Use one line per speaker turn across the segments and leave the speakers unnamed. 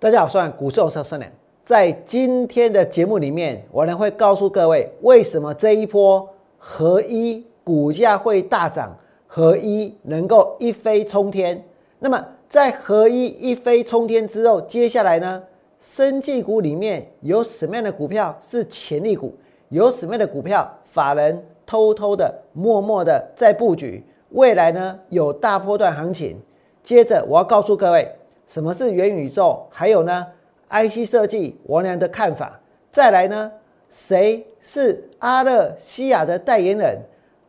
大家好，我是股市有车生良。在今天的节目里面，我呢会告诉各位，为什么这一波合一股价会大涨，合一能够一飞冲天。那么在合一一飞冲天之后，接下来呢，生技股里面有什么样的股票是潜力股？有什么样的股票法人偷偷的、默默的在布局？未来呢有大波段行情。接着我要告诉各位。什么是元宇宙？还有呢？IC 设计王良的看法。再来呢？谁是阿勒西亚的代言人？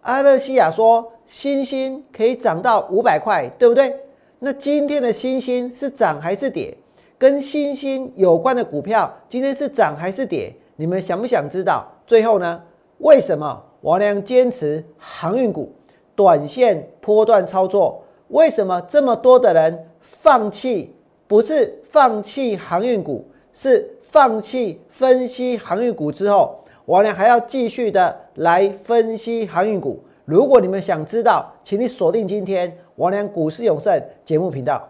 阿勒西亚说，星星可以涨到五百块，对不对？那今天的星星是涨还是跌？跟星星有关的股票今天是涨还是跌？你们想不想知道？最后呢？为什么王良坚持航运股短线波段操作？为什么这么多的人？放弃不是放弃航运股，是放弃分析航运股之后，我呢还要继续的来分析航运股。如果你们想知道，请你锁定今天王良股市永胜节目频道。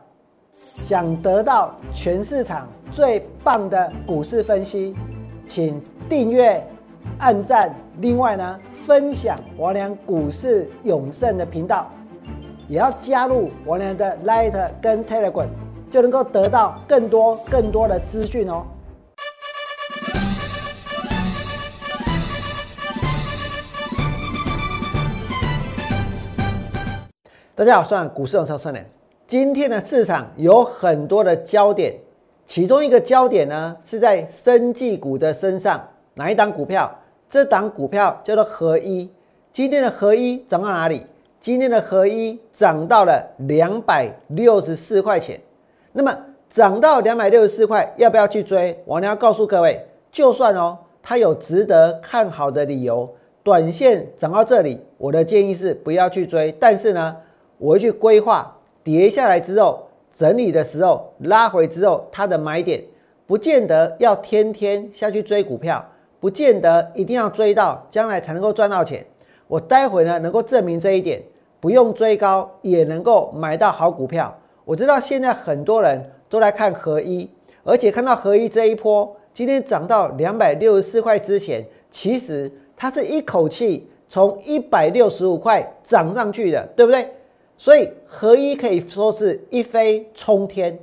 想得到全市场最棒的股市分析，请订阅、按赞，另外呢分享王良股市永胜的频道。也要加入我俩的 Light 跟 Telegram，就能够得到更多更多的资讯哦。大家好，我是股市超生人。今天的市场有很多的焦点，其中一个焦点呢是在生技股的身上。哪一档股票？这档股票叫做合一。今天的合一涨到哪里？今天的合一涨到了两百六十四块钱，那么涨到两百六十四块，要不要去追？我呢要告诉各位，就算哦，它有值得看好的理由，短线涨到这里，我的建议是不要去追。但是呢，我会去规划跌下来之后整理的时候拉回之后它的买点，不见得要天天下去追股票，不见得一定要追到将来才能够赚到钱。我待会呢能够证明这一点。不用追高也能够买到好股票。我知道现在很多人都来看合一，而且看到合一这一波今天涨到两百六十四块之前，其实它是一口气从一百六十五块涨上去的，对不对？所以合一可以说是一飞冲天，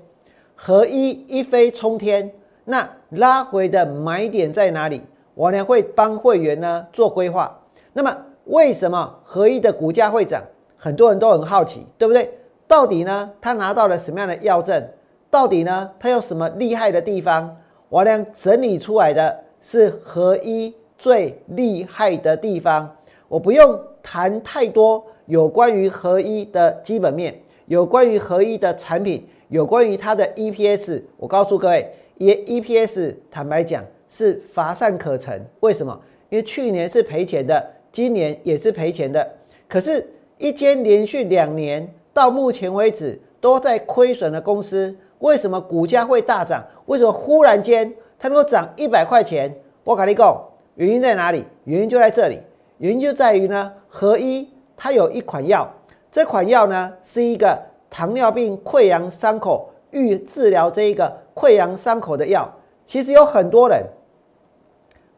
合一一飞冲天。那拉回的买点在哪里？我呢会帮会员呢做规划。那么为什么合一的股价会涨？很多人都很好奇，对不对？到底呢，他拿到了什么样的药证？到底呢，他有什么厉害的地方？我俩整理出来的是合一最厉害的地方。我不用谈太多有关于合一的基本面，有关于合一的产品，有关于它的 EPS。我告诉各位，也 EPS 坦白讲是乏善可陈。为什么？因为去年是赔钱的，今年也是赔钱的。可是。一间连续两年到目前为止都在亏损的公司，为什么股价会大涨？为什么忽然间它能够涨一百块钱？我跟你讲，原因在哪里？原因就在这里，原因就在于呢，合一它有一款药，这款药呢是一个糖尿病溃疡伤口预治疗这一个溃疡伤口的药。其实有很多人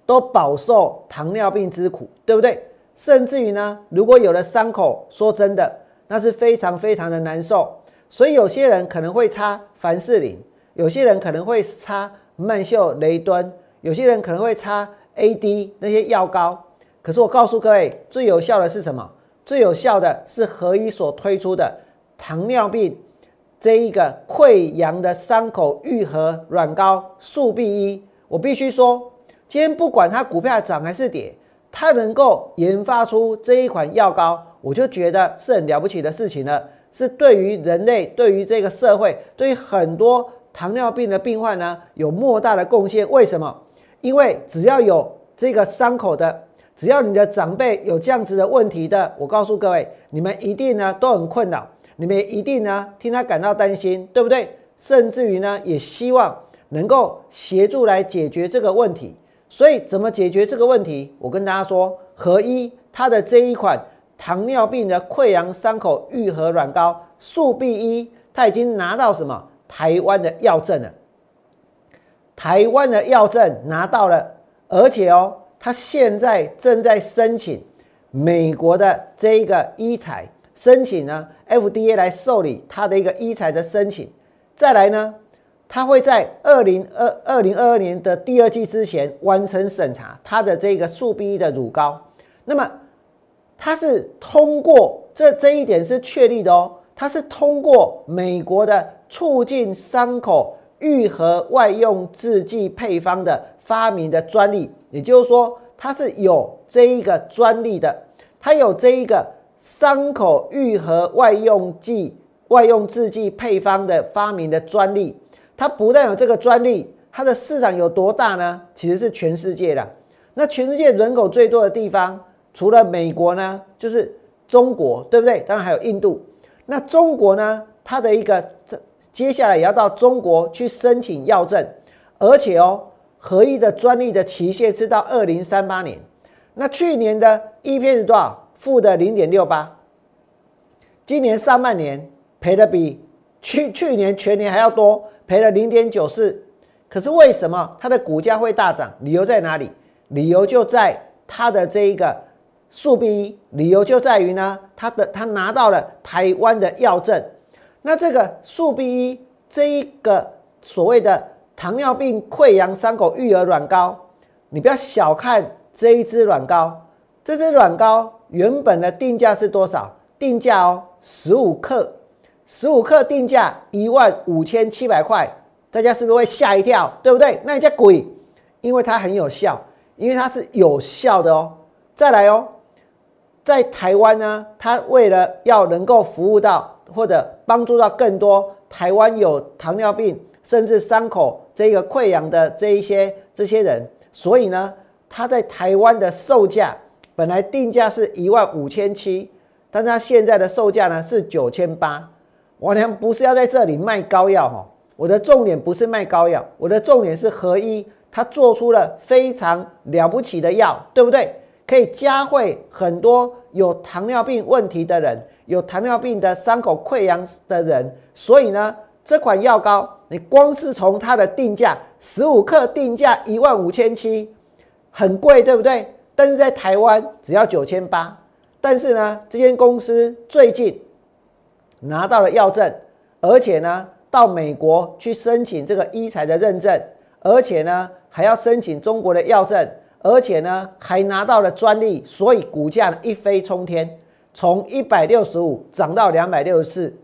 都饱受糖尿病之苦，对不对？甚至于呢，如果有了伤口，说真的，那是非常非常的难受。所以有些人可能会擦凡士林，有些人可能会擦曼秀雷敦，有些人可能会擦 AD 那些药膏。可是我告诉各位，最有效的是什么？最有效的是合一所推出的糖尿病这一个溃疡的伤口愈合软膏速必一。我必须说，今天不管它股票涨还是跌。它能够研发出这一款药膏，我就觉得是很了不起的事情了。是对于人类、对于这个社会、对于很多糖尿病的病患呢，有莫大的贡献。为什么？因为只要有这个伤口的，只要你的长辈有这样子的问题的，我告诉各位，你们一定呢都很困扰，你们一定呢替他感到担心，对不对？甚至于呢，也希望能够协助来解决这个问题。所以怎么解决这个问题？我跟大家说，合一它的这一款糖尿病的溃疡伤口愈合软膏速必一，它已经拿到什么台湾的药证了。台湾的药证拿到了，而且哦，他现在正在申请美国的这一个医材申请呢，FDA 来受理他的一个医材的申请。再来呢，它会在二零二二零二二年的第二季之前完成审查它的这个速 B 的乳膏。那么它是通过这这一点是确立的哦，它是通过美国的促进伤口。愈合外用制剂配方的发明的专利，也就是说，它是有这一个专利的，它有这一个伤口愈合外用剂、外用制剂配方的发明的专利。它不但有这个专利，它的市场有多大呢？其实是全世界的。那全世界人口最多的地方，除了美国呢，就是中国，对不对？当然还有印度。那中国呢，它的一个这。接下来也要到中国去申请药证，而且哦，合一的专利的期限是到二零三八年。那去年的 EP 是多少？负的零点六八。今年上半年赔的比去去年全年还要多，赔了零点九四。可是为什么它的股价会大涨？理由在哪里？理由就在它的这一个速 B，理由就在于呢，它的它拿到了台湾的药证。那这个速 B 一这一个所谓的糖尿病溃疡伤口愈合软膏，你不要小看这一支软膏。这支软膏原本的定价是多少？定价哦，十五克，十五克定价一万五千七百块。大家是不是会吓一跳？对不对？那你叫鬼，因为它很有效，因为它是有效的哦。再来哦，在台湾呢，它为了要能够服务到。或者帮助到更多台湾有糖尿病甚至伤口这个溃疡的这一些这些人，所以呢，它在台湾的售价本来定价是一万五千七，但它现在的售价呢是九千八。我娘不是要在这里卖膏药哈，我的重点不是卖膏药，我的重点是合一，他做出了非常了不起的药，对不对？可以加惠很多有糖尿病问题的人。有糖尿病的伤口溃疡的人，所以呢，这款药膏你光是从它的定价十五克定价一万五千七，很贵，对不对？但是在台湾只要九千八。但是呢，这间公司最近拿到了药证，而且呢，到美国去申请这个医材的认证，而且呢，还要申请中国的药证，而且呢，还拿到了专利，所以股价一飞冲天。从一百六十五涨到两百六十四，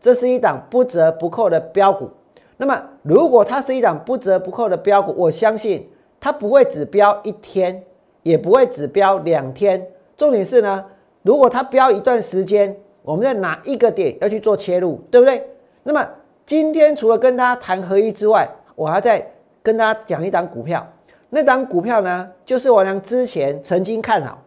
这是一档不折不扣的标股。那么，如果它是一档不折不扣的标股，我相信它不会只标一天，也不会只标两天。重点是呢，如果它标一段时间，我们在哪一个点要去做切入，对不对？那么今天除了跟大家谈合一之外，我还在跟大家讲一档股票。那档股票呢，就是我娘之前曾经看好，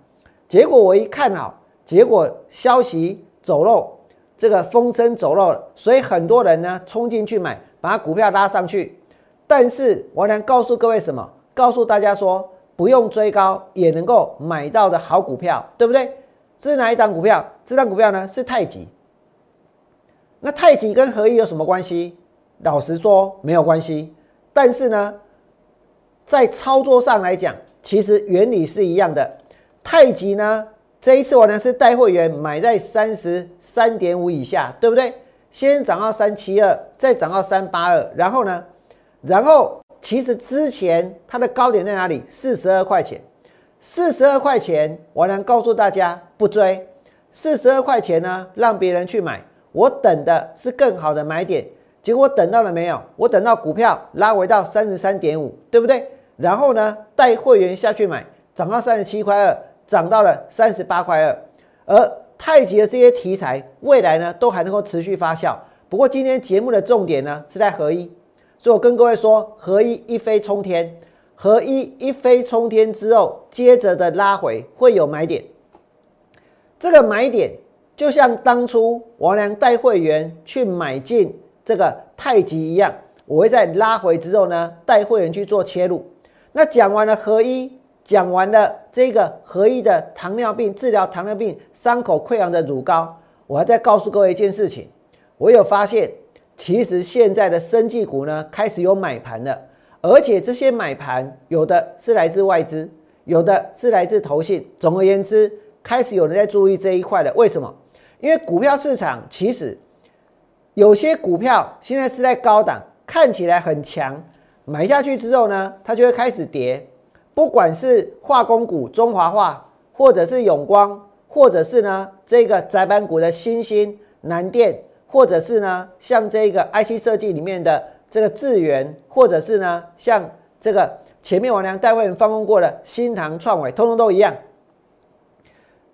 结果我一看好。结果消息走漏，这个风声走漏了，所以很多人呢冲进去买，把股票拉上去。但是我能告诉各位什么？告诉大家说，不用追高也能够买到的好股票，对不对？这是哪一档股票？这张股票呢是太极。那太极跟合一有什么关系？老实说没有关系。但是呢，在操作上来讲，其实原理是一样的。太极呢？这一次我呢是带会员买在三十三点五以下，对不对？先涨到三七二，再涨到三八二，然后呢，然后其实之前它的高点在哪里？四十二块钱，四十二块钱，我能告诉大家不追，四十二块钱呢让别人去买，我等的是更好的买点，结果等到了没有？我等到股票拉回到三十三点五，对不对？然后呢带会员下去买，涨到三十七块二。涨到了三十八块二，而太极的这些题材未来呢都还能够持续发酵。不过今天节目的重点呢是在合一，所以我跟各位说，合一一飞冲天，合一一飞冲天之后，接着的拉回会有买点。这个买点就像当初王良带会员去买进这个太极一样，我会在拉回之后呢带会员去做切入。那讲完了合一。讲完了这个合一的糖尿病治疗糖尿病伤口溃疡的乳膏，我还在告诉各位一件事情，我有发现，其实现在的生技股呢开始有买盘了，而且这些买盘有的是来自外资，有的是来自投信。总而言之，开始有人在注意这一块了。为什么？因为股票市场其实有些股票现在是在高档，看起来很强，买下去之后呢，它就会开始跌。不管是化工股中华化，或者是永光，或者是呢这个窄板股的新兴南电，或者是呢像这个 IC 设计里面的。这个智源，或者是呢，像这个前面王良带会员放空过的新唐创伟，通通都一样。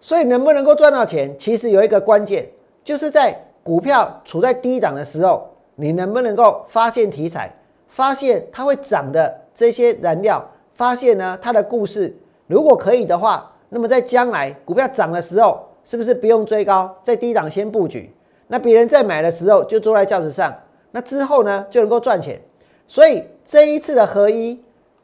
所以能不能够赚到钱，其实有一个关键，就是在股票处在低档的时候，你能不能够发现题材，发现它会涨的这些燃料，发现呢它的故事。如果可以的话，那么在将来股票涨的时候，是不是不用追高，在低档先布局？那别人在买的时候就坐在轿子上。那之后呢，就能够赚钱。所以这一次的合一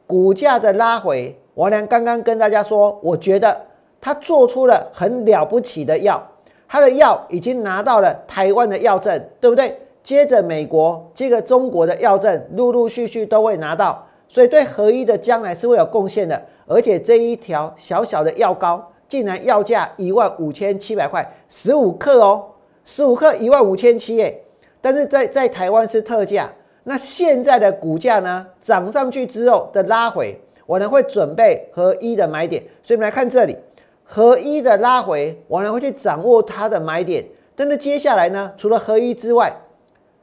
股价的拉回，王良刚刚跟大家说，我觉得他做出了很了不起的药，他的药已经拿到了台湾的药证，对不对？接着美国，接着中国的药证，陆陆续续都会拿到，所以对合一的将来是会有贡献的。而且这一条小小的药膏，竟然要价一万五千七百块，十五克哦，十五克一万五千七耶。但是在在台湾是特价，那现在的股价呢涨上去之后的拉回，我呢会准备合一的买点，所以我们来看这里合一的拉回，我呢会去掌握它的买点。但是接下来呢，除了合一之外，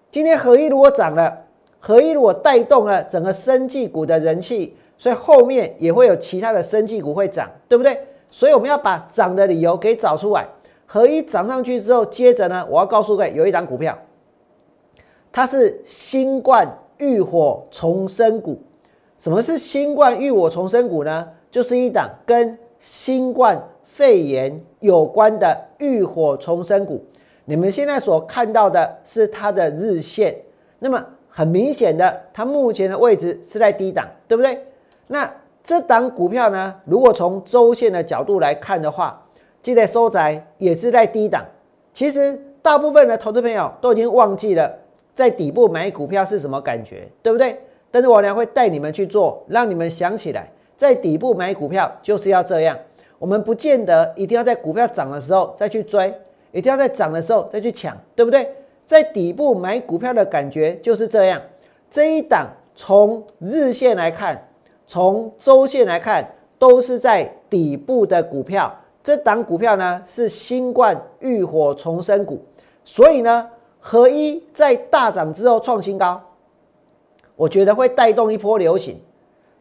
今天合一如果涨了，合一如果带动了整个生技股的人气，所以后面也会有其他的生技股会涨，对不对？所以我们要把涨的理由给找出来。合一涨上去之后，接着呢，我要告诉各位有一档股票。它是新冠浴火重生股。什么是新冠浴火重生股呢？就是一档跟新冠肺炎有关的浴火重生股。你们现在所看到的是它的日线，那么很明显的，它目前的位置是在低档，对不对？那这档股票呢，如果从周线的角度来看的话，记得收窄也是在低档。其实大部分的投资朋友都已经忘记了。在底部买股票是什么感觉，对不对？但是我呢会带你们去做，让你们想起来，在底部买股票就是要这样。我们不见得一定要在股票涨的时候再去追，一定要在涨的时候再去抢，对不对？在底部买股票的感觉就是这样。这一档从日线来看，从周线来看，都是在底部的股票。这档股票呢是新冠浴火重生股，所以呢。合一在大涨之后创新高，我觉得会带动一波流行。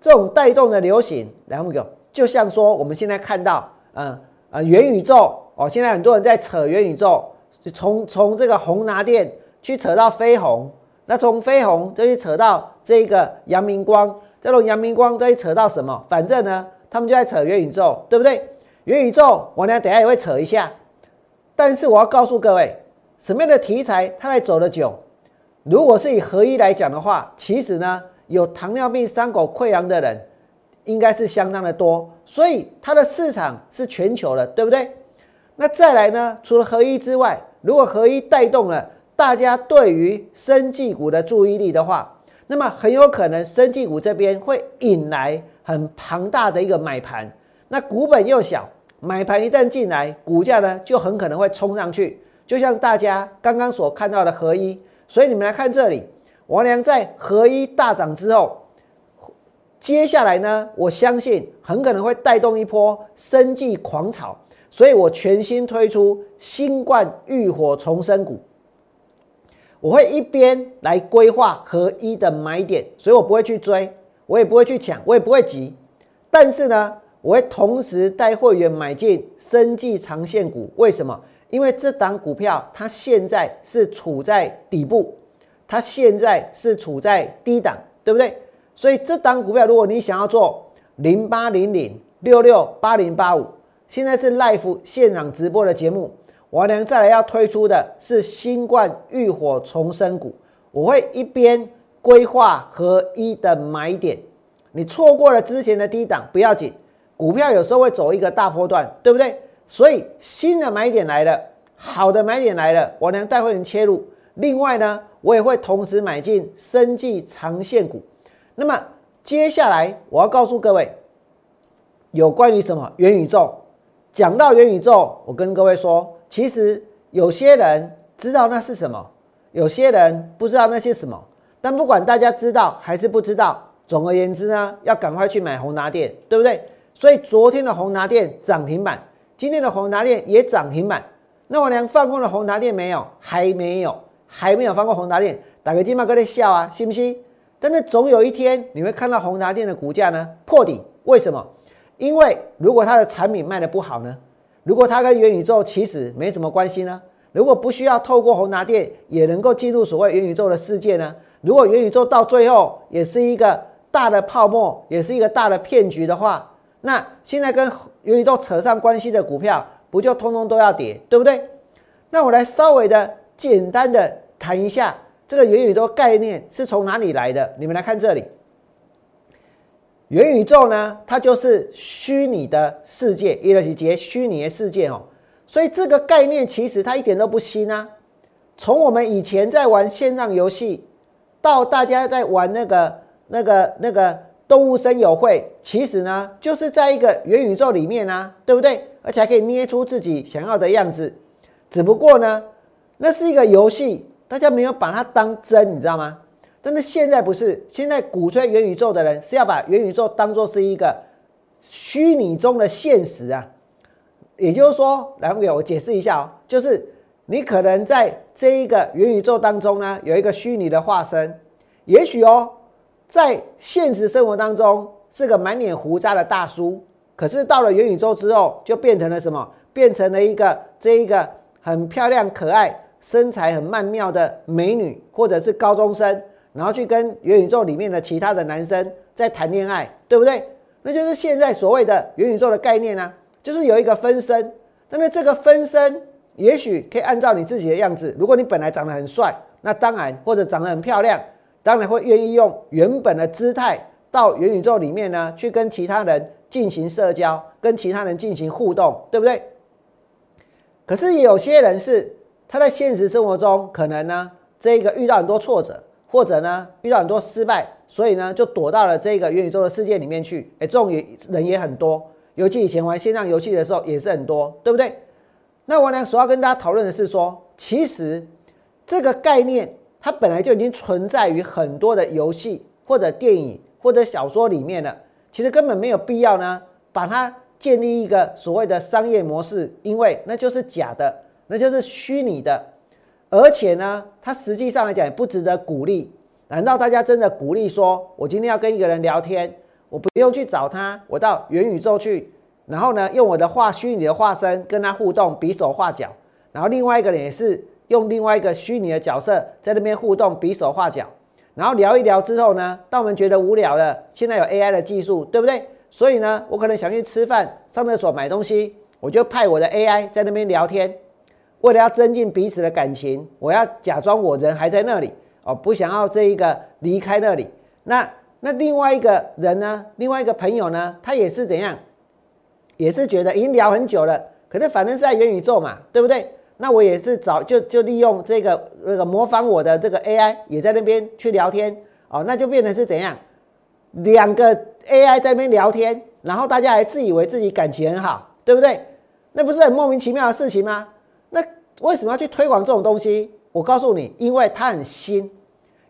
这种带动的流行，来我们就像说我们现在看到，嗯啊元宇宙哦，现在很多人在扯元宇宙，从从这个宏拿电去扯到飞鸿，那从飞鸿再去扯到这个阳明光，再从阳明光再去扯到什么？反正呢，他们就在扯元宇宙，对不对？元宇宙我呢等下也会扯一下，但是我要告诉各位。什么样的题材它来走得久？如果是以合一来讲的话，其实呢，有糖尿病、伤口溃疡的人应该是相当的多，所以它的市场是全球的，对不对？那再来呢，除了合一之外，如果合一带动了大家对于生技股的注意力的话，那么很有可能生技股这边会引来很庞大的一个买盘。那股本又小，买盘一旦进来，股价呢就很可能会冲上去。就像大家刚刚所看到的合一，所以你们来看这里，王良在合一大涨之后，接下来呢，我相信很可能会带动一波生计狂潮，所以我全新推出新冠浴火重生股，我会一边来规划合一的买点，所以我不会去追，我也不会去抢，我也不会急，但是呢，我会同时带会员买进生计长线股，为什么？因为这档股票它现在是处在底部，它现在是处在低档，对不对？所以这档股票，如果你想要做零八零零六六八零八五，现在是 live 现场直播的节目，我娘再来要推出的是新冠浴火重生股，我会一边规划合一的买点，你错过了之前的低档不要紧，股票有时候会走一个大波段，对不对？所以新的买点来了，好的买点来了，我娘带会员切入。另外呢，我也会同时买进生技长线股。那么接下来我要告诉各位，有关于什么元宇宙。讲到元宇宙，我跟各位说，其实有些人知道那是什么，有些人不知道那些什么。但不管大家知道还是不知道，总而言之呢，要赶快去买宏达电，对不对？所以昨天的宏达电涨停板，今天的宏达电也涨停板。那我连放过了宏达电没有？还没有，还没有放过宏达电。打个金马哥在笑啊，信不信？但是总有一天你会看到宏达电的股价呢破底，为什么？因为如果它的产品卖的不好呢？如果它跟元宇宙其实没什么关系呢？如果不需要透过宏达电也能够进入所谓元宇宙的世界呢？如果元宇宙到最后也是一个大的泡沫，也是一个大的骗局的话，那现在跟元宇宙扯上关系的股票不就通通都要跌，对不对？那我来稍微的简单的谈一下这个元宇宙概念是从哪里来的？你们来看这里。元宇宙呢，它就是虚拟的世界，一个是结虚拟的世界哦。所以这个概念其实它一点都不新啊。从我们以前在玩线上游戏，到大家在玩那个、那个、那个动物森友会，其实呢，就是在一个元宇宙里面啊，对不对？而且还可以捏出自己想要的样子。只不过呢，那是一个游戏，大家没有把它当真，你知道吗？但是现在不是，现在鼓吹元宇宙的人是要把元宇宙当做是一个虚拟中的现实啊。也就是说，来给我解释一下哦，就是你可能在这一个元宇宙当中呢，有一个虚拟的化身，也许哦，在现实生活当中是个满脸胡渣的大叔，可是到了元宇宙之后，就变成了什么？变成了一个这一个很漂亮、可爱、身材很曼妙的美女，或者是高中生。然后去跟元宇宙里面的其他的男生在谈恋爱，对不对？那就是现在所谓的元宇宙的概念啊，就是有一个分身。但是这个分身也许可以按照你自己的样子，如果你本来长得很帅，那当然或者长得很漂亮，当然会愿意用原本的姿态到元宇宙里面呢，去跟其他人进行社交，跟其他人进行互动，对不对？可是有些人是他在现实生活中可能呢，这个遇到很多挫折。或者呢，遇到很多失败，所以呢，就躲到了这个元宇宙的世界里面去。哎，这种也人也很多，尤其以前玩线上游戏的时候也是很多，对不对？那我呢，所要跟大家讨论的是说，其实这个概念它本来就已经存在于很多的游戏或者电影或者小说里面了。其实根本没有必要呢，把它建立一个所谓的商业模式，因为那就是假的，那就是虚拟的。而且呢，它实际上来讲也不值得鼓励。难道大家真的鼓励说，我今天要跟一个人聊天，我不用去找他，我到元宇宙去，然后呢，用我的化虚拟的化身跟他互动，比手画脚，然后另外一个人也是用另外一个虚拟的角色在那边互动，比手画脚，然后聊一聊之后呢，当我们觉得无聊了，现在有 AI 的技术，对不对？所以呢，我可能想去吃饭、上厕所、买东西，我就派我的 AI 在那边聊天。为了要增进彼此的感情，我要假装我人还在那里哦，不想要这一个离开那里。那那另外一个人呢？另外一个朋友呢？他也是怎样？也是觉得已经聊很久了，可是反正是在元宇宙嘛，对不对？那我也是找就就利用这个那个模仿我的这个 AI 也在那边去聊天哦，那就变成是怎样？两个 AI 在那边聊天，然后大家还自以为自己感情很好，对不对？那不是很莫名其妙的事情吗？为什么要去推广这种东西？我告诉你，因为它很新，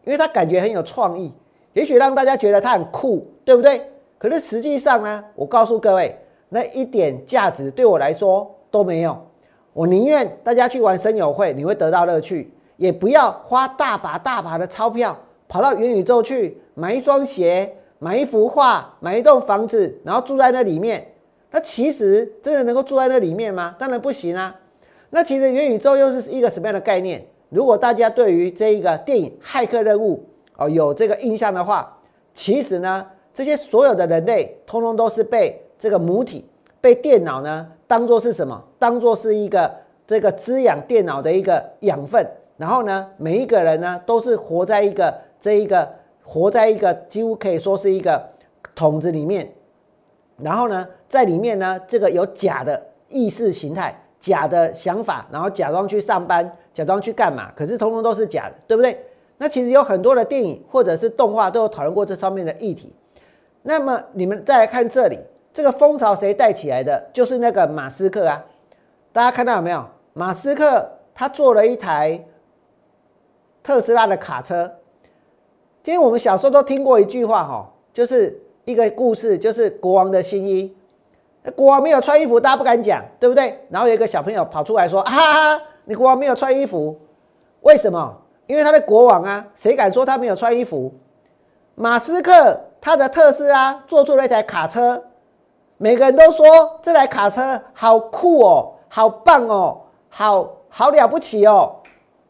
因为它感觉很有创意，也许让大家觉得它很酷，对不对？可是实际上呢，我告诉各位，那一点价值对我来说都没有。我宁愿大家去玩声友会，你会得到乐趣，也不要花大把大把的钞票跑到元宇宙去买一双鞋、买一幅画、买一栋房子，然后住在那里面。那其实真的能够住在那里面吗？当然不行啊。那其实元宇宙又是一个什么样的概念？如果大家对于这一个电影《骇客任务》哦有这个印象的话，其实呢，这些所有的人类通通都是被这个母体、被电脑呢当做是什么？当做是一个这个滋养电脑的一个养分。然后呢，每一个人呢都是活在一个这一个活在一个几乎可以说是一个桶子里面。然后呢，在里面呢，这个有假的意识形态。假的想法，然后假装去上班，假装去干嘛？可是通通都是假的，对不对？那其实有很多的电影或者是动画都有讨论过这上面的议题。那么你们再来看这里，这个风潮谁带起来的？就是那个马斯克啊！大家看到有没有？马斯克他做了一台特斯拉的卡车。今天我们小时候都听过一句话哈，就是一个故事，就是国王的新衣。国王没有穿衣服，大家不敢讲，对不对？然后有一个小朋友跑出来说：“哈哈，你国王没有穿衣服，为什么？因为他的国王啊，谁敢说他没有穿衣服？”马斯克他的特斯拉做出了一台卡车，每个人都说这台卡车好酷哦，好棒哦，好好了不起哦。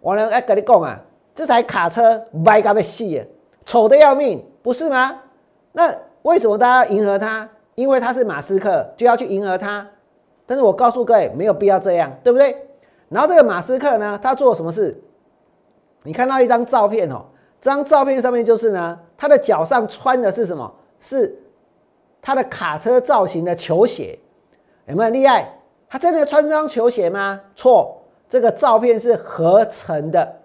我能来跟你讲啊，这台卡车歪嘎被细丑的要命，不是吗？那为什么大家迎合他？因为他是马斯克，就要去迎合他。但是我告诉各位，没有必要这样，对不对？然后这个马斯克呢，他做了什么事？你看到一张照片哦，这张照片上面就是呢，他的脚上穿的是什么？是他的卡车造型的球鞋，有没有厉害？他真的穿这双球鞋吗？错，这个照片是合成的。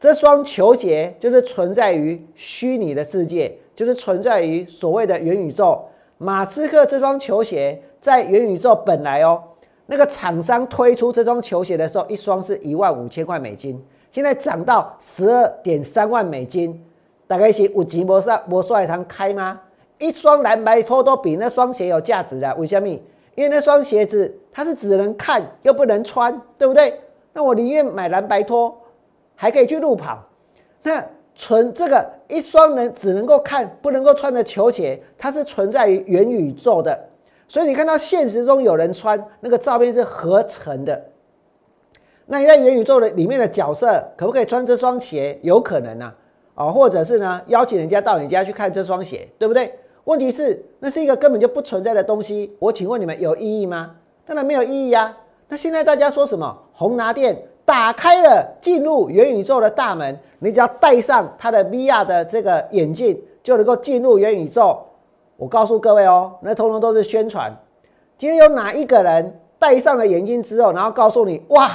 这双球鞋就是存在于虚拟的世界，就是存在于所谓的元宇宙。马斯克这双球鞋在元宇宙本来哦，那个厂商推出这双球鞋的时候，一双是一万五千块美金，现在涨到十二点三万美金，大概是五级摩上摩帅堂开吗？一双蓝白拖都比那双鞋有价值的，为什么？因为那双鞋子它是只能看又不能穿，对不对？那我宁愿买蓝白拖。还可以去路跑，那存这个一双能只能够看不能够穿的球鞋，它是存在于元宇宙的，所以你看到现实中有人穿那个照片是合成的。那你在元宇宙的里面的角色可不可以穿这双鞋？有可能啊，啊，或者是呢邀请人家到你家去看这双鞋，对不对？问题是那是一个根本就不存在的东西，我请问你们有意义吗？当然没有意义呀。那现在大家说什么红拿店？打开了进入元宇宙的大门，你只要戴上它的 VR 的这个眼镜，就能够进入元宇宙。我告诉各位哦，那通通都是宣传。今天有哪一个人戴上了眼镜之后，然后告诉你，哇，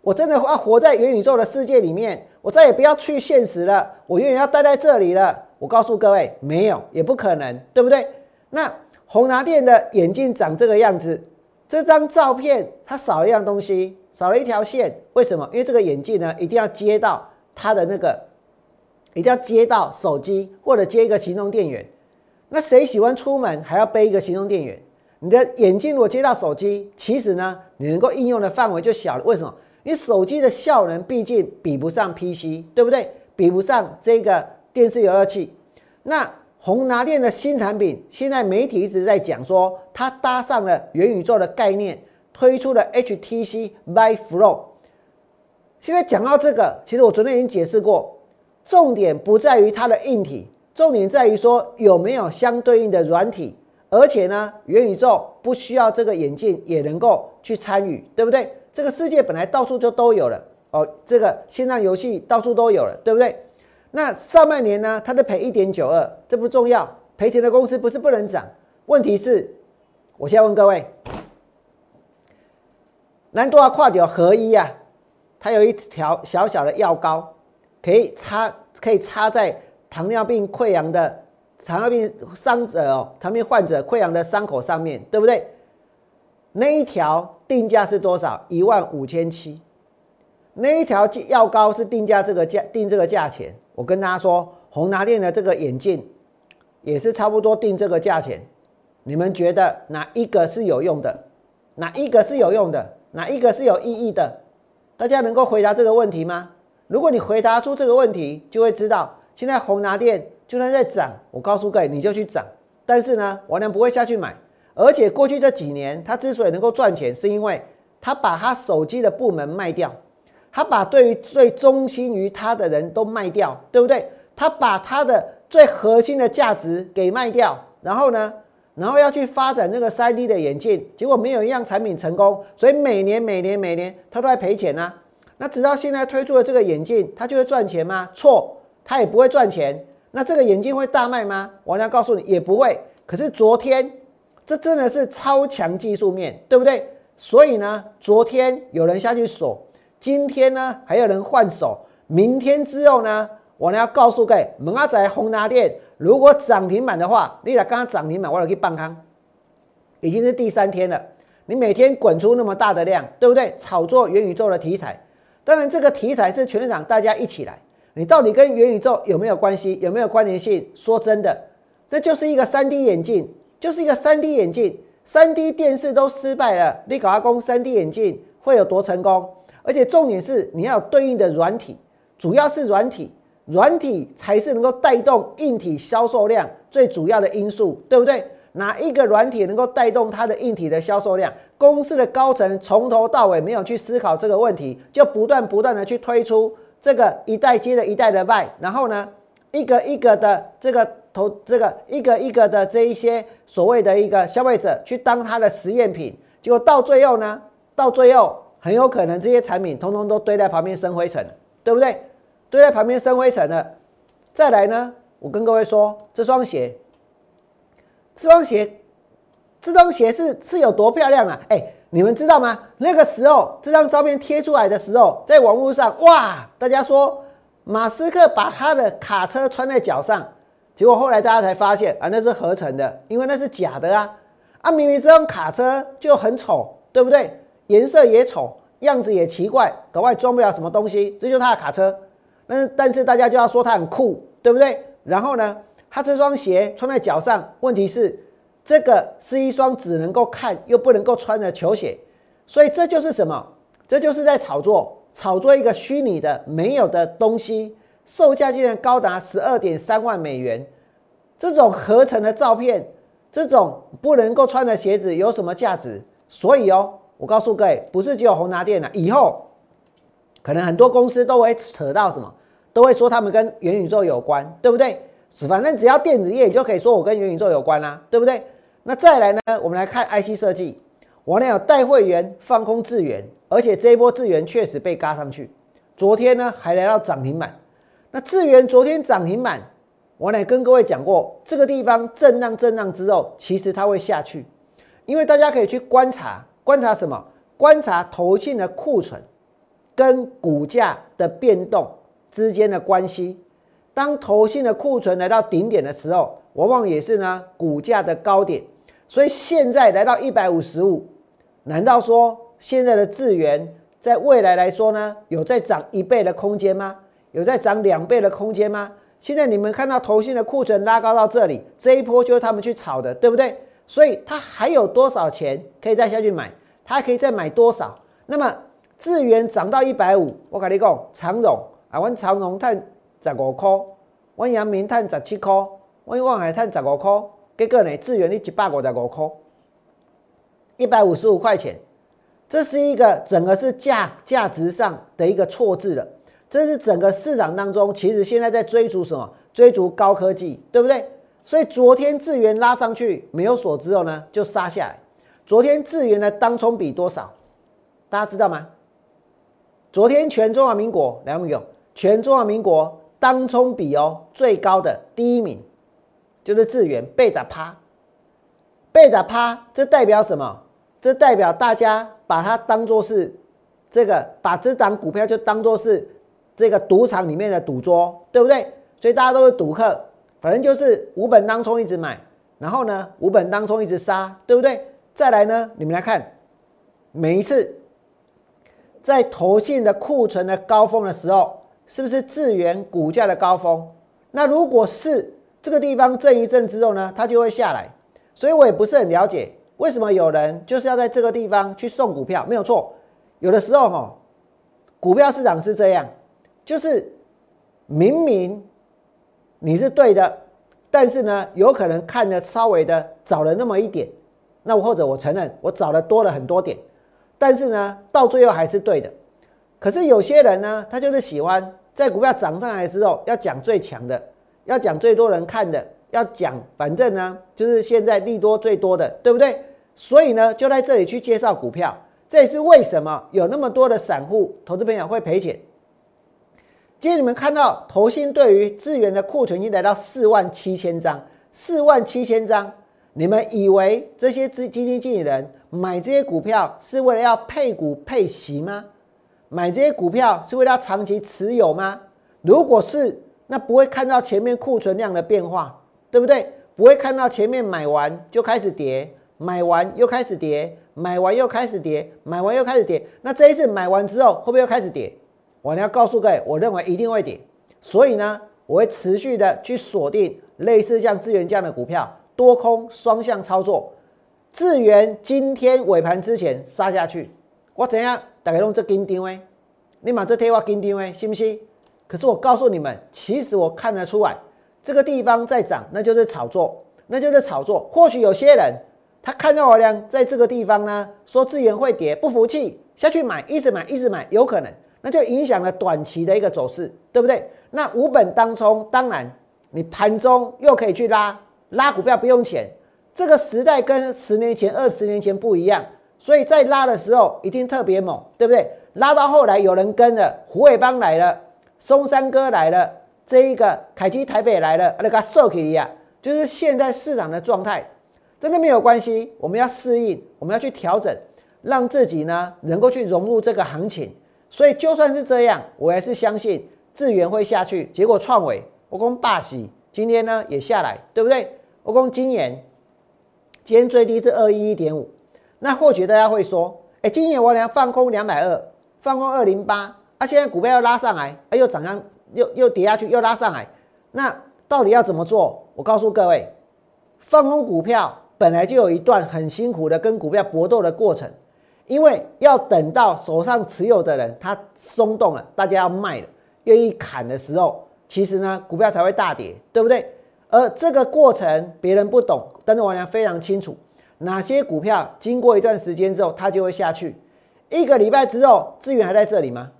我真的要活在元宇宙的世界里面，我再也不要去现实了，我永远要待在这里了。我告诉各位，没有，也不可能，对不对？那红拿店的眼镜长这个样子，这张照片它少一样东西。少了一条线，为什么？因为这个眼镜呢，一定要接到它的那个，一定要接到手机或者接一个行动电源。那谁喜欢出门还要背一个行动电源？你的眼镜如果接到手机，其实呢，你能够应用的范围就小了。为什么？因为手机的效能毕竟比不上 PC，对不对？比不上这个电视游乐器。那宏拿电的新产品，现在媒体一直在讲说，它搭上了元宇宙的概念。推出了 HTC Vive Pro。现在讲到这个，其实我昨天已经解释过，重点不在于它的硬体，重点在于说有没有相对应的软体，而且呢，元宇宙不需要这个眼镜也能够去参与，对不对？这个世界本来到处就都有了哦，这个线上游戏到处都有了，对不对？那上半年呢，它都赔一点九二，这不重要，赔钱的公司不是不能涨，问题是，我现在问各位。难度要跨掉合一啊，它有一条小小的药膏，可以插，可以插在糖尿病溃疡的糖尿病伤者哦，糖尿病患者溃疡的伤口上面对不对？那一条定价是多少？一万五千七。那一条药膏是定价这个价，定这个价钱。我跟大家说，红拿店的这个眼镜也是差不多定这个价钱。你们觉得哪一个是有用的？哪一个是有用的？哪一个是有意义的？大家能够回答这个问题吗？如果你回答出这个问题，就会知道现在宏拿电就算在涨，我告诉各位，你就去涨。但是呢，王良不会下去买。而且过去这几年，他之所以能够赚钱，是因为他把他手机的部门卖掉，他把对于最忠心于他的人都卖掉，对不对？他把他的最核心的价值给卖掉，然后呢？然后要去发展那个三 D 的眼镜，结果没有一样产品成功，所以每年每年每年他都在赔钱呐。那直到现在推出了这个眼镜，他就会赚钱吗？错，他也不会赚钱。那这个眼镜会大卖吗？我要告诉你，也不会。可是昨天这真的是超强技术面对不对？所以呢，昨天有人下去锁，今天呢还有人换手，明天之后呢，我呢要告诉各位，蒙阿仔宏达店如果涨停板的话，你来刚刚涨停板，我来去办康，已经是第三天了。你每天滚出那么大的量，对不对？炒作元宇宙的题材，当然这个题材是全场大家一起来。你到底跟元宇宙有没有关系？有没有关联性？说真的，那就是一个三 D 眼镜，就是一个三 D 眼镜。三 D 电视都失败了，你搞阿公三 D 眼镜会有多成功？而且重点是你要对应的软体，主要是软体。软体才是能够带动硬体销售量最主要的因素，对不对？哪一个软体能够带动它的硬体的销售量？公司的高层从头到尾没有去思考这个问题，就不断不断的去推出这个一代接着一代的卖，然后呢，一个一个的这个投这个一个一个的这一些所谓的一个消费者去当它的实验品，结果到最后呢，到最后很有可能这些产品通通都堆在旁边生灰尘，对不对？堆在旁边生灰尘了，再来呢？我跟各位说，这双鞋，这双鞋，这双鞋是是有多漂亮啊？哎，你们知道吗？那个时候这张照片贴出来的时候，在网络上，哇，大家说马斯克把他的卡车穿在脚上，结果后来大家才发现啊，那是合成的，因为那是假的啊！啊，明明这张卡车就很丑，对不对？颜色也丑，样子也奇怪，格外装不了什么东西，这就是他的卡车。那但是大家就要说它很酷，对不对？然后呢，它这双鞋穿在脚上，问题是这个是一双只能够看又不能够穿的球鞋，所以这就是什么？这就是在炒作，炒作一个虚拟的没有的东西，售价竟然高达十二点三万美元。这种合成的照片，这种不能够穿的鞋子有什么价值？所以哦，我告诉各位，不是只有宏达电了，以后可能很多公司都会扯到什么？都会说他们跟元宇宙有关，对不对？反正只要电子业，你就可以说我跟元宇宙有关啦，对不对？那再来呢？我们来看 IC 设计，我呢有带会员放空智源，而且这一波智源确实被嘎上去，昨天呢还来到涨停板。那智源昨天涨停板，我呢跟各位讲过，这个地方震荡震荡之后，其实它会下去，因为大家可以去观察，观察什么？观察投信的库存跟股价的变动。之间的关系，当投信的库存来到顶点的时候，往往也是呢股价的高点。所以现在来到一百五十五，难道说现在的智源在未来来说呢，有在涨一倍的空间吗？有在涨两倍的空间吗？现在你们看到投信的库存拉高到这里，这一波就是他们去炒的，对不对？所以它还有多少钱可以再下去买？它可以再买多少？那么智源涨到一百五，我跟你讲，长荣。啊，阮长荣赚十五块，阮阳明赚十七块，阮望海赚十五块，结果呢，智源你一百五十五块，一百五十五块钱，这是一个整个是价价值上的一个错字了。这是整个市场当中，其实现在在追逐什么？追逐高科技，对不对？所以昨天智源拉上去没有锁之后呢，就杀下来。昨天智源的当冲比多少？大家知道吗？昨天全中华民国两米有。全中华民国当冲比哦最高的第一名就是智源，贝塔趴，贝塔趴，这代表什么？这代表大家把它当做是这个，把这档股票就当做是这个赌场里面的赌桌，对不对？所以大家都是赌客，反正就是五本当冲一直买，然后呢五本当冲一直杀，对不对？再来呢，你们来看，每一次在投信的库存的高峰的时候。是不是智源股价的高峰？那如果是这个地方震一震之后呢，它就会下来。所以我也不是很了解为什么有人就是要在这个地方去送股票，没有错。有的时候哈，股票市场是这样，就是明明你是对的，但是呢，有可能看的稍微的早了那么一点。那或者我承认我早的多了很多点，但是呢，到最后还是对的。可是有些人呢，他就是喜欢在股票涨上来之后，要讲最强的，要讲最多人看的，要讲反正呢，就是现在利多最多的，对不对？所以呢，就在这里去介绍股票，这也是为什么有那么多的散户投资朋友会赔钱。今天你们看到投信对于资源的库存已经来到四万七千张，四万七千张，你们以为这些资基金经理人买这些股票是为了要配股配息吗？买这些股票是为了要长期持有吗？如果是，那不会看到前面库存量的变化，对不对？不会看到前面买完就开始跌，买完又开始跌，买完又开始跌，买完又开始跌。那这一次买完之后会不会又开始跌？我要告诉各位，我认为一定会跌。所以呢，我会持续的去锁定类似像资源这样的股票，多空双向操作。智源今天尾盘之前杀下去，我怎样大概用这金丢哎？你把这贴我金丢哎，信不信？可是我告诉你们，其实我看得出来，这个地方在涨，那就是炒作，那就是炒作。或许有些人他看到我俩在这个地方呢，说资源会跌，不服气下去买，一直买，一直买，有可能，那就影响了短期的一个走势，对不对？那五本当冲，当然你盘中又可以去拉拉股票，不用钱。这个时代跟十年前、二十年前不一样，所以在拉的时候一定特别猛，对不对？拉到后来有人跟了，虎尾帮来了。松山哥来了，这一个凯基台北来了，那个受起呀，就是现在市场的状态，真的没有关系，我们要适应，我们要去调整，让自己呢能够去融入这个行情。所以就算是这样，我还是相信智源会下去。结果创伟，我攻霸喜，今天呢也下来，对不对？我攻金研，今天最低是二一一点五，那或许大家会说，哎，今年我俩放空两百二，放空二零八。啊，现在股票要拉上来，哎，又涨上，又又跌下去，又拉上来，那到底要怎么做？我告诉各位，放空股票本来就有一段很辛苦的跟股票搏斗的过程，因为要等到手上持有的人他松动了，大家要卖了，愿意砍的时候，其实呢，股票才会大跌，对不对？而这个过程别人不懂，但是王良非常清楚，哪些股票经过一段时间之后，它就会下去。一个礼拜之后，资源还在这里吗？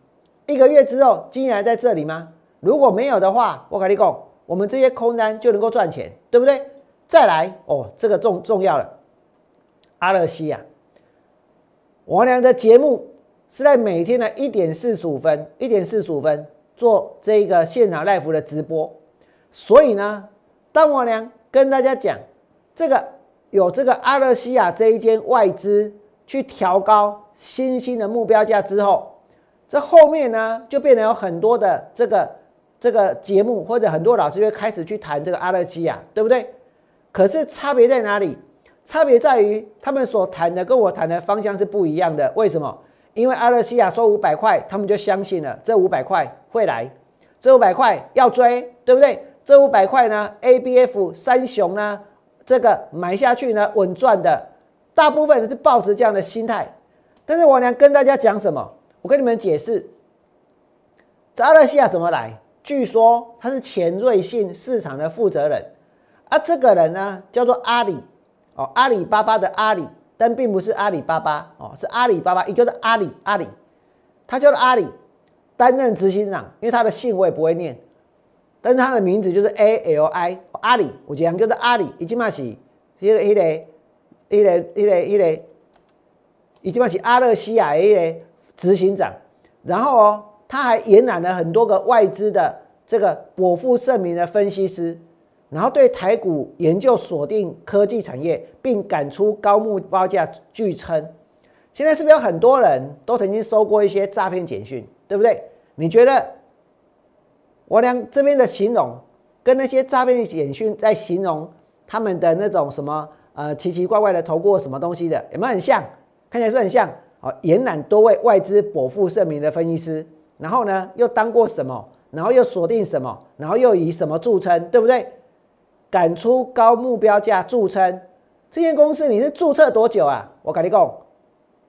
一个月之后，金还在这里吗？如果没有的话，我跟你讲，我们这些空单就能够赚钱，对不对？再来哦，这个重重要了，阿勒西亚，王良的节目是在每天的一点四十五分，一点四十五分做这个现场 live 的直播，所以呢，当王良跟大家讲这个有这个阿勒西亚这一间外资去调高新兴的目标价之后。这后面呢，就变得有很多的这个这个节目，或者很多老师会开始去谈这个阿勒西亚，对不对？可是差别在哪里？差别在于他们所谈的跟我谈的方向是不一样的。为什么？因为阿勒西亚说五百块，他们就相信了这五百块会来，这五百块要追，对不对？这五百块呢，A B F 三雄呢，这个买下去呢稳赚的，大部分人是抱持这样的心态。但是我娘跟大家讲什么？我跟你们解释，这阿拉西亚怎么来？据说他是前瑞信市场的负责人，啊，这个人呢叫做阿里，哦，阿里巴巴的阿里，但并不是阿里巴巴，哦，是阿里巴巴，也就是阿里阿里，他叫做阿里，担任执行长，因为他的姓我也不会念，但是他的名字就是 A L I，阿里，我讲就是阿里，已经嘛是，一个一个一个一个一个，已经嘛是阿勒西亚一个。执行长，然后哦，他还延揽了很多个外资的这个颇负盛名的分析师，然后对台股研究锁定科技产业，并赶出高目报价，据称，现在是不是有很多人都曾经收过一些诈骗简讯，对不对？你觉得我俩这边的形容跟那些诈骗简讯在形容他们的那种什么呃奇奇怪怪的投过什么东西的，有没有很像？看起来是很像。好，延揽多位外资颇负盛名的分析师，然后呢，又当过什么？然后又锁定什么？然后又以什么著称？对不对？敢出高目标价著称，这间公司你是注册多久啊？我跟你讲，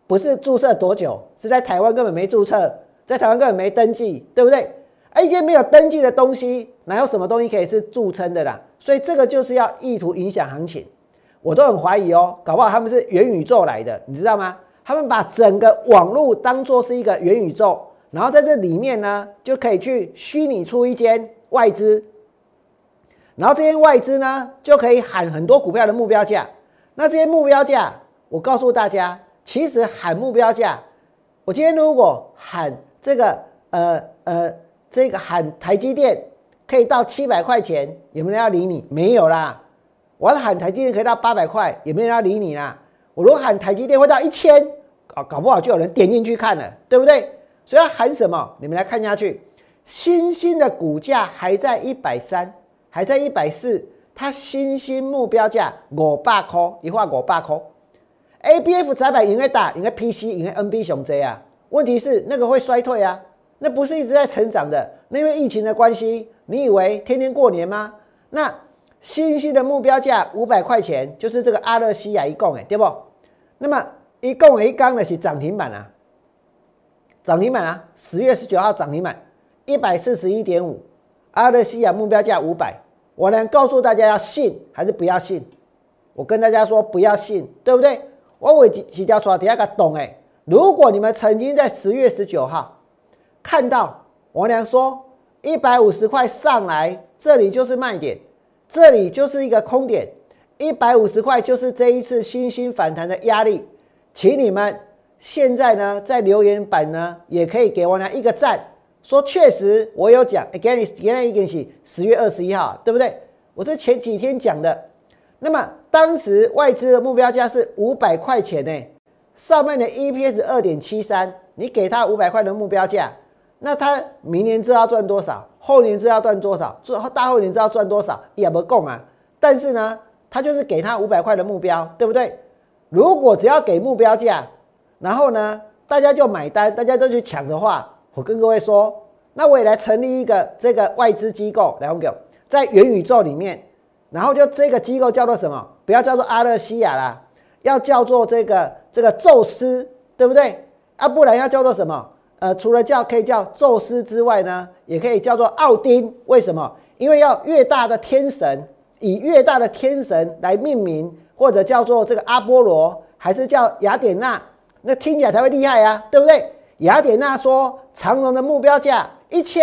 不是注册多久，是在台湾根本没注册，在台湾根本没登记，对不对？一间没有登记的东西，哪有什么东西可以是著称的啦？所以这个就是要意图影响行情，我都很怀疑哦，搞不好他们是元宇宙来的，你知道吗？他们把整个网络当做是一个元宇宙，然后在这里面呢，就可以去虚拟出一间外资，然后这间外资呢，就可以喊很多股票的目标价。那这些目标价，我告诉大家，其实喊目标价，我今天如果喊这个呃呃这个喊台积电可以到七百块钱，有没有人要理你？没有啦。我要喊台积电可以到八百块，也没有人要理你啦。我如果喊台积电会到一千。搞搞不好就有人点进去看了，对不对？所以要喊什么？你们来看下去，新兴的股价还在一百三，还在一百四，它新兴目标价五百块，一画五百块。A B F 窄板应该打，应该 P C，应该 N B 熊 J 啊。问题是那个会衰退啊，那不是一直在成长的。那因为疫情的关系，你以为天天过年吗？那新兴的目标价五百块钱，就是这个阿勒西亚一共哎，对不？那么一共一缸的是涨停板啊，涨停板啊，十月十九号涨停板一百四十一点五，阿勒西亚目标价五百。我能告诉大家要信还是不要信？我跟大家说不要信，对不对？我会几几条说第二个懂哎。如果你们曾经在十月十九号看到我娘说一百五十块上来，这里就是卖点，这里就是一个空点，一百五十块就是这一次新兴反弹的压力，请你们现在呢在留言板呢也可以给我娘一个赞。说确实，我有讲，again again 一个是十月二十一号，对不对？我是前几天讲的。那么当时外资的目标价是五百块钱呢，上面的 EPS 二点七三，你给他五百块的目标价，那他明年知道赚多少，后年知道赚多少，做大后年知道赚多少也不够啊。但是呢，他就是给他五百块的目标，对不对？如果只要给目标价，然后呢，大家就买单，大家都去抢的话。我跟各位说，那我也来成立一个这个外资机构，来我在元宇宙里面，然后就这个机构叫做什么？不要叫做阿勒西亚啦，要叫做这个这个宙斯，对不对？啊，不然要叫做什么？呃，除了叫可以叫宙斯之外呢，也可以叫做奥丁。为什么？因为要越大的天神，以越大的天神来命名，或者叫做这个阿波罗，还是叫雅典娜，那听起来才会厉害呀，对不对？雅典娜说：“长隆的目标价一千，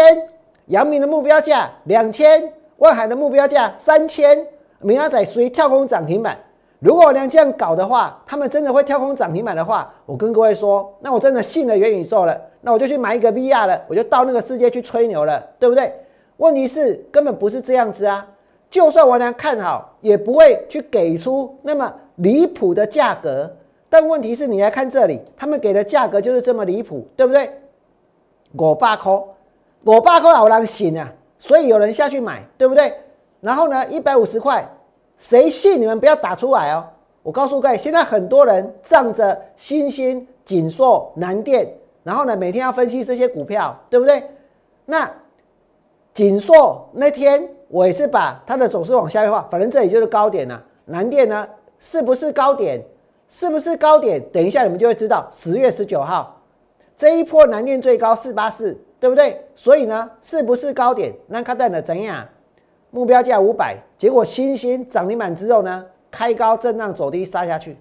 阳明的目标价两千，万海的目标价三千。明仔属于跳空涨停板。如果我能这样搞的话，他们真的会跳空涨停板的话，我跟各位说，那我真的信了元宇宙了。那我就去买一个 VR 了，我就到那个世界去吹牛了，对不对？问题是根本不是这样子啊！就算我俩看好，也不会去给出那么离谱的价格。”但问题是你来看这里，他们给的价格就是这么离谱，对不对？我八块，我八块好难醒啊，所以有人下去买，对不对？然后呢，一百五十块，谁信你们不要打出来哦！我告诉各位，现在很多人仗着新兴、锦硕、南电，然后呢，每天要分析这些股票，对不对？那锦硕那天我也是把它的走势往下面画，反正这里就是高点了。南电呢，是不是高点？是不是高点？等一下你们就会知道。十月十九号这一波南电最高四八四，对不对？所以呢，是不是高点？那看到的怎样？目标价五百，结果新兴涨停板之后呢，开高震荡走低杀下去，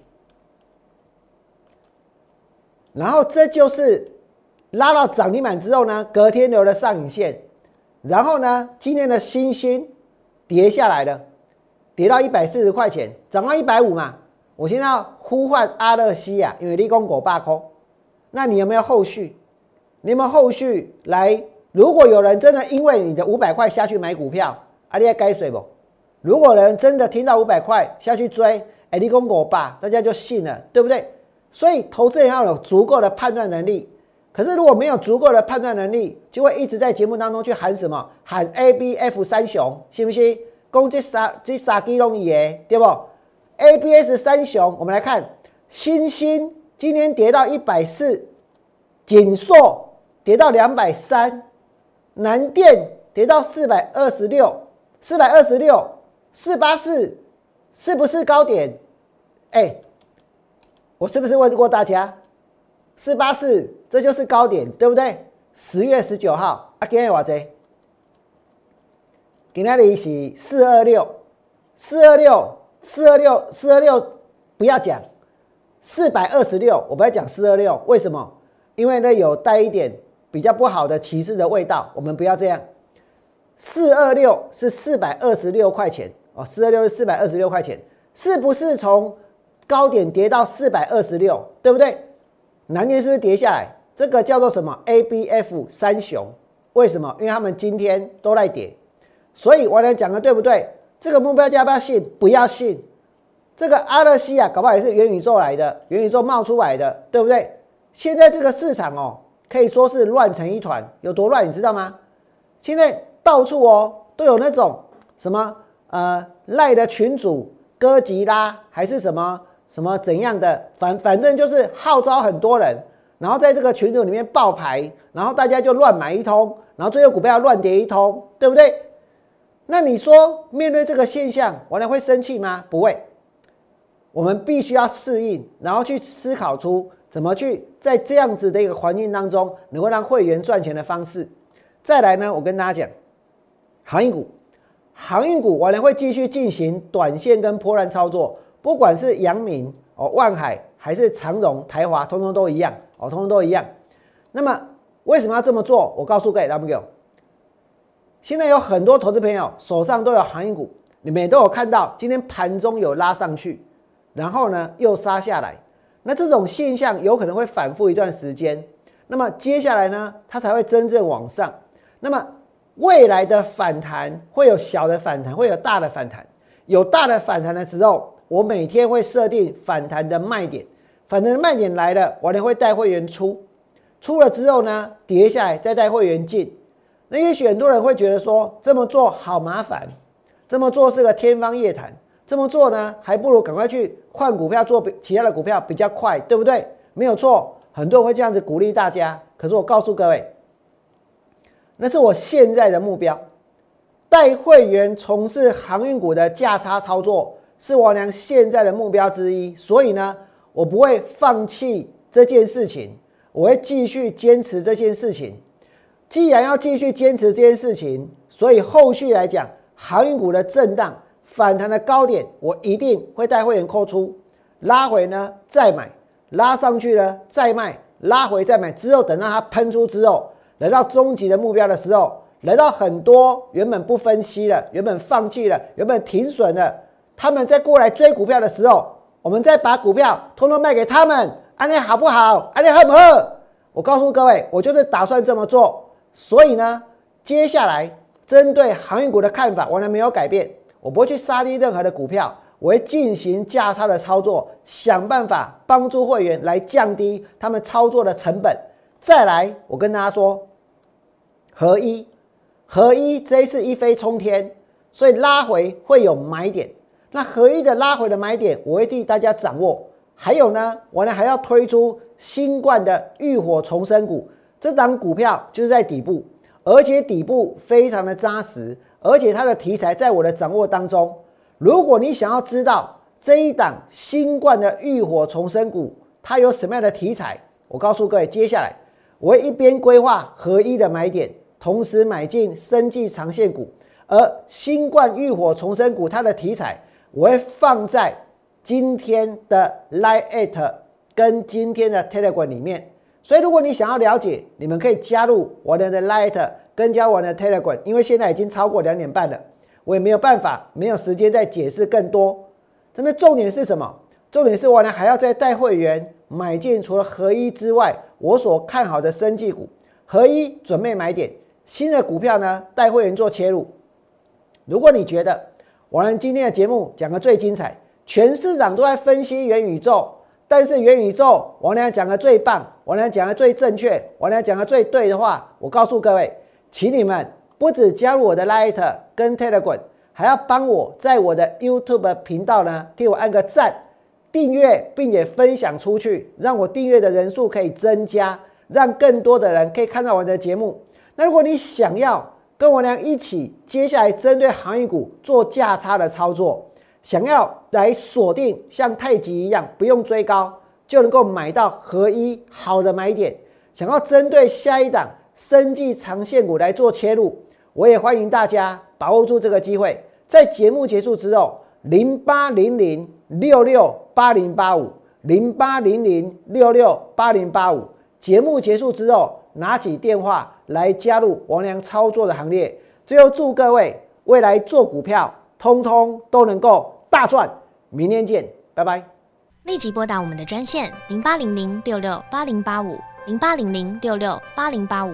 然后这就是拉到涨停板之后呢，隔天留的上影线，然后呢，今天的新兴跌下来了，跌到一百四十块钱，涨到一百五嘛。我现在呼唤阿勒西亚，因为立功果罢空。那你有没有后续？你有没有后续来？如果有人真的因为你的五百块下去买股票，阿你该水不？如果人真的听到五百块下去追，哎，立功我吧，大家就信了，对不对？所以投资人要有足够的判断能力。可是如果没有足够的判断能力，就会一直在节目当中去喊什么？喊 A、B、F 三雄，信不信？攻击杀这杀鸡龙爷，对不？A B S 三雄，我们来看，新兴今天跌到一百四，锦硕跌到两百三，南电跌到四百二十六，四百二十六，四八四是不是高点？哎，我是不是问过大家，四八四这就是高点，对不对？十月十九号，啊，今天话这，今天的是四二六，四二六。四二六，四二六，不要讲，四百二十六，我不要讲四二六，为什么？因为呢有带一点比较不好的歧视的味道，我们不要这样。四二六是四百二十六块钱哦，四二六是四百二十六块钱，是不是从高点跌到四百二十六，对不对？南年是不是跌下来？这个叫做什么？A B F 三雄，为什么？因为他们今天都在跌，所以我来讲的对不对？这个目标价不要信，不要信。这个阿勒西亚搞不好也是元宇宙来的，元宇宙冒出来的，对不对？现在这个市场哦，可以说是乱成一团，有多乱，你知道吗？现在到处哦都有那种什么呃赖的群主哥吉拉还是什么什么怎样的，反反正就是号召很多人，然后在这个群组里面爆牌，然后大家就乱买一通，然后最后股票乱跌一通，对不对？那你说面对这个现象，我俩会生气吗？不会，我们必须要适应，然后去思考出怎么去在这样子的一个环境当中，能够让会员赚钱的方式。再来呢，我跟大家讲，航运股，航运股我呢会继续进行短线跟波段操作，不管是阳明哦、万海还是长荣、台华，通通都一样哦，通通都一样。那么为什么要这么做？我告诉各位，来不给现在有很多投资朋友手上都有航运股，你们也都有看到，今天盘中有拉上去，然后呢又杀下来，那这种现象有可能会反复一段时间，那么接下来呢，它才会真正往上。那么未来的反弹会有小的反弹，会有大的反弹。有大的反弹的时候，我每天会设定反弹的卖点，反弹的卖点来了，我呢会带会员出，出了之后呢，跌下来再带会员进。那也许很多人会觉得说这么做好麻烦，这么做是个天方夜谭，这么做呢还不如赶快去换股票做其他的股票比较快，对不对？没有错，很多人会这样子鼓励大家。可是我告诉各位，那是我现在的目标，带会员从事航运股的价差操作是我娘现在的目标之一。所以呢，我不会放弃这件事情，我会继续坚持这件事情。既然要继续坚持这件事情，所以后续来讲，航运股的震荡反弹的高点，我一定会带会员扣出，拉回呢再买，拉上去呢再卖，拉回再买，之后等到它喷出之后，来到终极的目标的时候，来到很多原本不分析的、原本放弃了、原本停损了，他们在过来追股票的时候，我们再把股票通通卖给他们，安利好不好？安利好不好？我告诉各位，我就是打算这么做。所以呢，接下来针对航运股的看法，我呢没有改变，我不会去杀低任何的股票，我会进行价差的操作，想办法帮助会员来降低他们操作的成本。再来，我跟大家说，合一，合一这一次一飞冲天，所以拉回会有买点。那合一的拉回的买点，我会替大家掌握。还有呢，我呢还要推出新冠的浴火重生股。这档股票就是在底部，而且底部非常的扎实，而且它的题材在我的掌握当中。如果你想要知道这一档新冠的浴火重生股它有什么样的题材，我告诉各位，接下来我会一边规划合一的买点，同时买进生技长线股，而新冠浴火重生股它的题材我会放在今天的 Lite 跟今天的 Telegram 里面。所以，如果你想要了解，你们可以加入我的 Light，跟加我的 Telegram，因为现在已经超过两点半了，我也没有办法，没有时间再解释更多。真的重点是什么？重点是我呢还要再带会员买进除了合一之外，我所看好的生技股，合一准备买点新的股票呢，带会员做切入。如果你觉得我们今天的节目讲的最精彩，全市场都在分析元宇宙。但是元宇宙，我俩讲的最棒，我俩讲的最正确，我俩讲的最对的话，我告诉各位，请你们不止加入我的 Light 跟 Telegram，还要帮我在我的 YouTube 频道呢，替我按个赞、订阅，并且分享出去，让我订阅的人数可以增加，让更多的人可以看到我的节目。那如果你想要跟我俩一起，接下来针对行业股做价差的操作。想要来锁定像太极一样不用追高就能够买到合一好的买点，想要针对下一档生计长线股来做切入，我也欢迎大家把握住这个机会，在节目结束之后，零八零零六六八零八五零八零零六六八零八五，节目结束之后拿起电话来加入王良操作的行列。最后祝各位未来做股票通通都能够。大赚，明天见，拜拜。
立即拨打我们的专线零八零零六六八零八五零八零零六六八零八五